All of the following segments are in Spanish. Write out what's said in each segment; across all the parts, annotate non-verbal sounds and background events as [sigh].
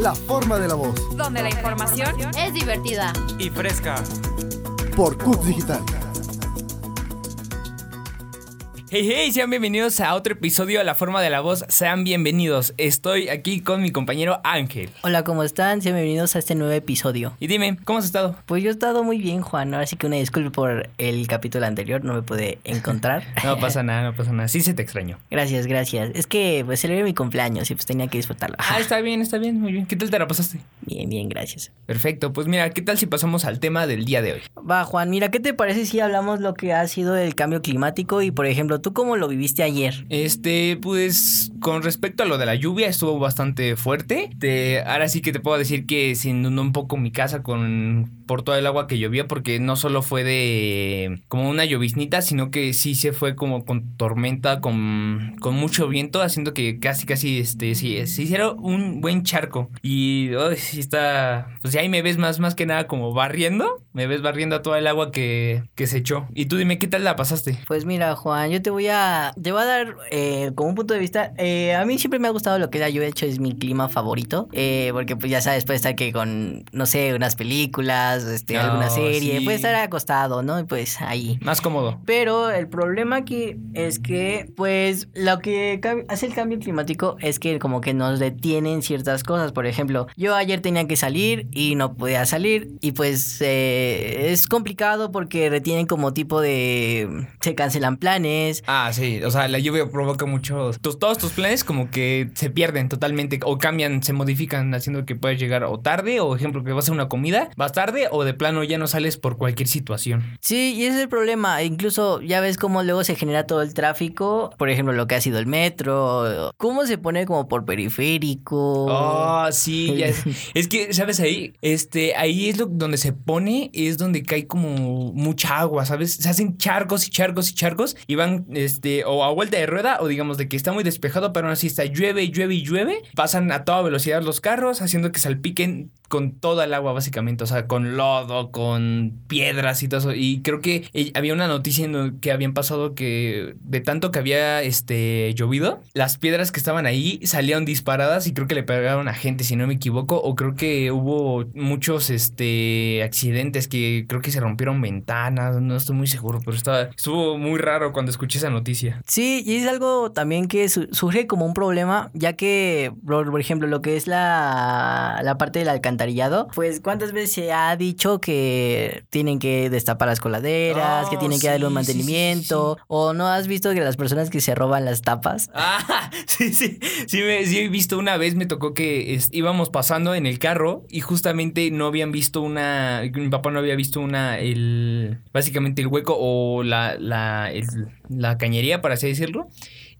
La forma de la voz. Donde la información es divertida y fresca. Por CUT Digital. Hey, hey, sean bienvenidos a otro episodio de La Forma de la Voz. Sean bienvenidos. Estoy aquí con mi compañero Ángel. Hola, ¿cómo están? Sean bienvenidos a este nuevo episodio. Y dime, ¿cómo has estado? Pues yo he estado muy bien, Juan. Ahora sí que una disculpa por el capítulo anterior, no me pude encontrar. [laughs] no pasa nada, no pasa nada. Sí se te extraño. Gracias, gracias. Es que pues celebré mi cumpleaños y pues tenía que disfrutarlo. ah, está bien, está bien, muy bien. ¿Qué tal te la pasaste? Bien, bien, gracias. Perfecto, pues mira, ¿qué tal si pasamos al tema del día de hoy? Va, Juan, mira, ¿qué te parece si hablamos lo que ha sido el cambio climático y por ejemplo, ¿tú cómo lo viviste ayer? Este, pues con respecto a lo de la lluvia, estuvo bastante fuerte. Te, ahora sí que te puedo decir que se inundó un poco mi casa con por todo el agua que llovía, porque no solo fue de como una lloviznita, sino que sí se fue como con tormenta, con, con mucho viento, haciendo que casi, casi, este, sí, se hiciera un buen charco. Y oh, sí está, pues ahí me ves más, más que nada como barriendo, me ves barriendo toda el agua que, que se echó. Y tú dime, ¿qué tal la pasaste? Pues mira, Juan, yo te voy a, te voy a dar eh, como un punto de vista, eh, a mí siempre me ha gustado lo que yo he hecho, es mi clima favorito, eh, porque pues ya sabes, puede estar que con, no sé, unas películas, este, alguna serie, puede estar acostado, ¿no? Pues ahí. Más cómodo. Pero el problema aquí es que, pues, lo que hace el cambio climático es que como que nos detienen ciertas cosas. Por ejemplo, yo ayer tenía que salir y no podía salir y pues eh, es complicado porque retienen como tipo de... se cancelan planes. Ah, sí, o sea, la lluvia provoca muchos... todos tus planes como que se pierden totalmente o cambian, se modifican haciendo que puedas llegar o tarde o ejemplo que vas a una comida, vas tarde o de plano ya no sales por cualquier situación. Sí, y ese es el problema. Incluso ya ves cómo luego se genera todo el tráfico. Por ejemplo, lo que ha sido el metro. Cómo se pone como por periférico. Oh, sí, ya es, [laughs] es que, ¿sabes? Ahí, este, ahí es lo, donde se pone, es donde cae como mucha agua, ¿sabes? Se hacen charcos y charcos y charcos y van, este, o a vuelta de rueda o digamos de que está muy despejado, pero aún así está llueve, llueve y llueve. Pasan a toda velocidad los carros, haciendo que salpiquen con toda el agua básicamente, o sea, con lodo, con piedras y todo eso. Y creo que eh, había una noticia en que habían pasado que de tanto que había este llovido, las piedras que estaban ahí salieron disparadas y creo que le pegaron a gente, si no me equivoco, o creo que hubo muchos este accidentes que creo que se rompieron ventanas, no estoy muy seguro, pero estaba estuvo muy raro cuando escuché esa noticia. Sí, y es algo también que surge como un problema, ya que por ejemplo, lo que es la la parte del alcance pues ¿cuántas veces se ha dicho que tienen que destapar las coladeras, que tienen que darle un mantenimiento? ¿O no has visto que las personas que se roban las tapas? [laughs] Ah, sí, sí, sí, me, he visto una vez, me tocó que íbamos pasando en el carro y justamente no habían visto una, mi papá no había visto una, el, básicamente el hueco o la, la, la cañería, para así decirlo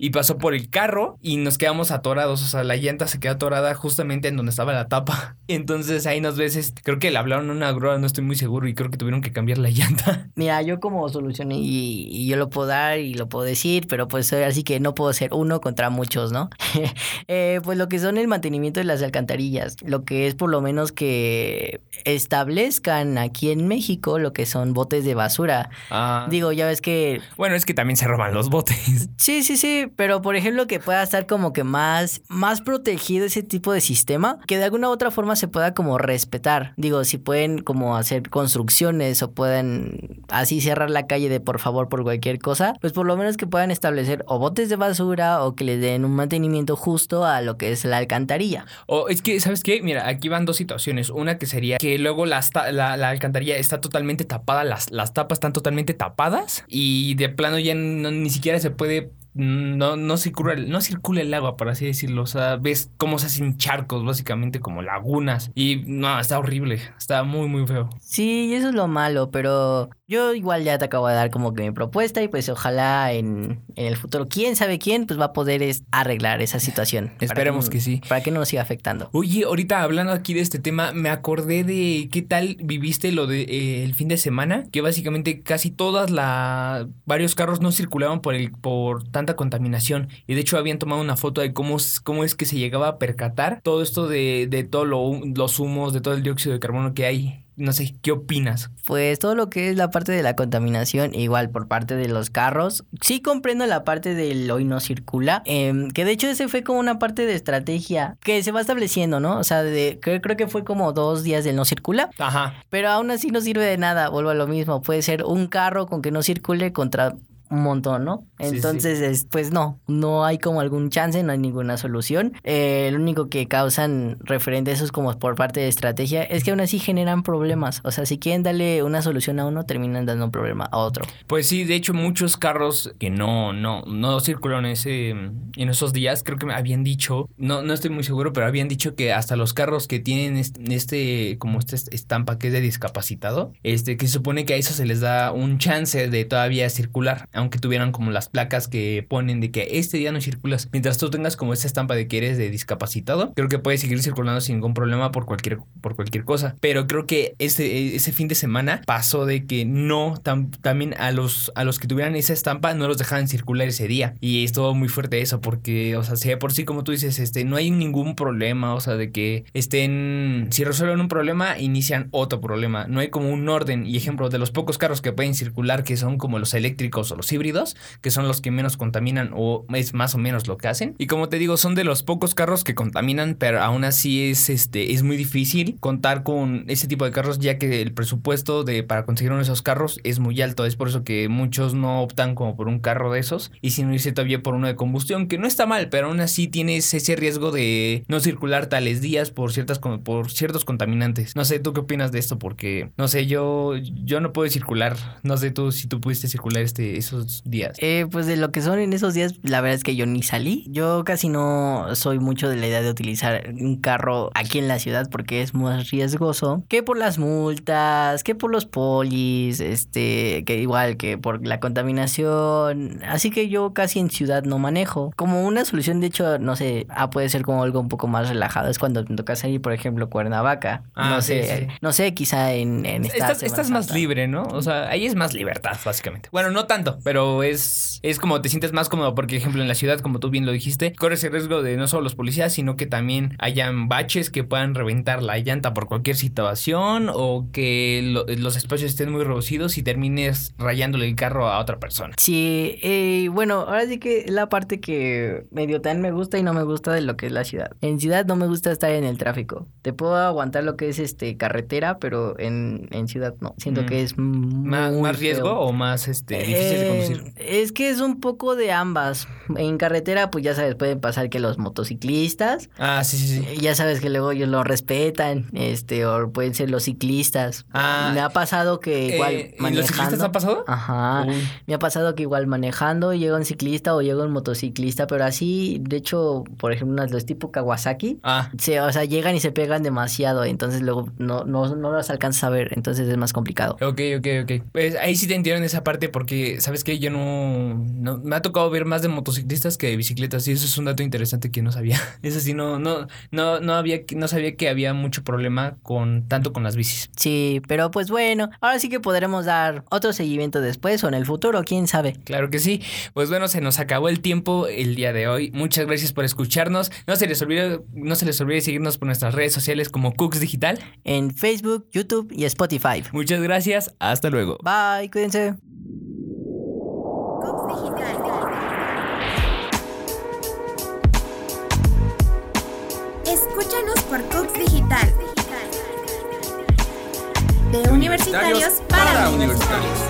y pasó por el carro y nos quedamos atorados. O sea, la llanta se quedó atorada justamente en donde estaba la tapa. [laughs] Entonces ahí nos ves, creo que le hablaron una grúa, no estoy muy seguro y creo que tuvieron que cambiar la [laughs] llanta. Mira, yo como solución y, yo lo puedo dar y lo puedo decir, pero pues así que no puedo ser uno contra muchos, ¿no? [laughs] Eh, pues lo que son el mantenimiento de las alcantarillas, lo que es por lo menos que establezcan aquí en México lo que son botes de basura. Ah. Digo, ya ves que... Bueno, es que también se roban los botes. Sí, sí, sí, pero por ejemplo que pueda estar como que más, más protegido ese tipo de sistema, que de alguna u otra forma se pueda como respetar. Digo, si pueden como hacer construcciones o pueden así cerrar la calle de por favor por cualquier cosa, pues por lo menos que puedan establecer o botes de basura o que le den un mantenimiento justo a lo que es la alcantarilla. O es que, ¿sabes qué? Mira, aquí van dos situaciones. Una que sería que luego la, la, alcantarilla está totalmente tapada, las, las tapas están totalmente tapadas y de plano ya ni siquiera se puede no, no, circula, no circula el agua, por así decirlo. O sea, ves cómo se hacen charcos, básicamente como lagunas. Y no, está horrible. Está muy, muy feo. Sí, eso es lo malo, pero yo igual ya te acabo de dar como que mi propuesta y pues ojalá en, el futuro, quién sabe quién, pues va a poder arreglar esa situación. Esperemos que, sí. Para que no nos siga afectando. Oye, ahorita hablando aquí de este tema, me acordé de qué tal viviste lo de eh, el fin de semana, que básicamente casi todas la varios carros no circulaban por el por tanta contaminación y de hecho habían tomado una foto de cómo, cómo es que se llegaba a percatar todo esto de, de todos los humos, de todo el dióxido de carbono que hay no sé, ¿qué opinas? Pues todo lo que es la parte de la contaminación, igual por parte de los carros. Sí comprendo la parte del hoy no circula, em, que de hecho ese fue como una parte de estrategia que se va estableciendo, ¿no? O sea, de, creo, creo que fue como dos días del no circula. Ajá. Pero aún así no sirve de nada, vuelvo a lo mismo. Puede ser un carro con que no circule contra un montón, ¿no? Sí, sí. Entonces, es- pues no, no hay como algún chance, no hay ninguna solución. Eh, lo único que causan referente a eso es como por parte de estrategia, es que aún así generan problemas. O sea, si quieren darle una solución a uno, terminan dando un problema a otro. Pues sí, de hecho muchos carros que no, no, no circularon ese, en esos días, creo que me habían dicho, no, no estoy muy seguro, pero habían dicho que hasta los carros que tienen este, este como esta estampa que es de discapacitado, este, que se supone que a eso se les da un chance de todavía circular, aunque tuvieran como las placas que ponen de que este día no circulas. Mientras tú tengas como esa estampa de que eres de discapacitado, creo que puedes seguir circulando sin ningún problema por cualquier, por cualquier cosa. Pero creo que ese, ese fin de semana pasó de que no, tam- también a los, a los que tuvieran esa estampa no los dejaban circular ese día. Y estuvo muy fuerte eso, porque, o sea, de por sí, como tú dices, este, no hay ningún problema, o sea, de que estén, si resuelven un problema, inician otro problema. No hay como un orden. Y ejemplo, de los pocos carros que pueden circular, que son como los eléctricos o los híbridos, que son los que menos contaminan, o es más o menos lo que hacen. Y como te digo, son de los pocos carros que contaminan, pero aún así es, este, es muy difícil contar con ese tipo de carros, ya que el presupuesto de, para conseguir uno de esos carros es muy alto. Es por eso que muchos no optan como por un carro de esos, y si no irse todavía por uno de combustión, que no está mal, pero aún así tienes ese riesgo de no circular tales días por ciertas por ciertos contaminantes. No sé, ¿tú qué opinas de esto? Porque, no sé, yo, yo no puedo circular. No sé tú si tú pudiste circular este, esos días. Eh, pues de lo que son en esos días, la verdad es que yo ni salí. Yo casi no soy mucho de la idea de utilizar un carro aquí en la ciudad porque es más riesgoso que por las multas, que por los polis, este, que igual que por la contaminación. Así que yo casi en ciudad no manejo. Como una solución, de hecho, no sé, ah, puede ser como algo un poco más relajado. Es cuando te toca salir, por ejemplo, Cuernavaca. Ah, no sí, sé, sí. no sé, quizá en, en esta Estás, más libre, ¿no? O sea, ahí es más libertad, básicamente. Bueno, no tanto, pero es, es como te sientes más cómodo, porque, ejemplo, en la ciudad, como tú bien lo dijiste, corres el riesgo de no solo los policías, sino que también hayan baches que puedan reventar la llanta por cualquier situación o que lo- los espacios estén muy reducidos y termines rayándole el carro a otra persona. Sí, eh, bueno, ahora sí que la parte que medio tan me gusta y no me gusta de lo que es la ciudad. En ciudad no me gusta estar en el tráfico. Te puedo aguantar lo que es este carretera, pero en, en ciudad no. Siento Mm. que es ¿Más, muy más riesgo o más este, difícil de Eh, conducir? Es que es un poco de ambas. En carretera, pues ya sabes, pueden pasar que los motociclistas, Ah, sí, sí, sí. eh, ya sabes que luego ellos lo respetan, este, o pueden ser los ciclistas. Ah, Me ha pasado que igual eh, ¿y manejando. ¿Los ciclistas ha pasado? Ajá. Uy. Me ha pasado que igual manejando llega un ciclista o llega un motociclista, pero así, de hecho, por ejemplo, los tipo Kawasaki, Ah, se, o sea, llegan y se pegan demasiado, entonces luego no, no, no los alcanzas a ver, entonces es más complicado. Ok, ok, ok. Pues ahí sí te entiendo en esa parte porque, ¿sabes qué? Yo no, no... Me ha tocado ver más de motociclistas que de bicicletas y eso es un dato interesante que no sabía. [laughs] Eso sí, no, no, no, no había, no sabía que había mucho problema con, tanto con las bicis. Sí, pero pues bueno, ahora sí que podremos dar otro seguimiento después o en el futuro, quién sabe. Claro que sí. Pues bueno, se nos acabó el tiempo el día de hoy. Muchas gracias por escucharnos. No se les olvide, no se les olvide seguirnos por nuestras redes sociales como Cooks Digital. En Facebook, YouTube y Spotify. Muchas gracias. Hasta luego. Bye, cuídense. Escúchanos por Cox Digital. De universitarios para universitarios.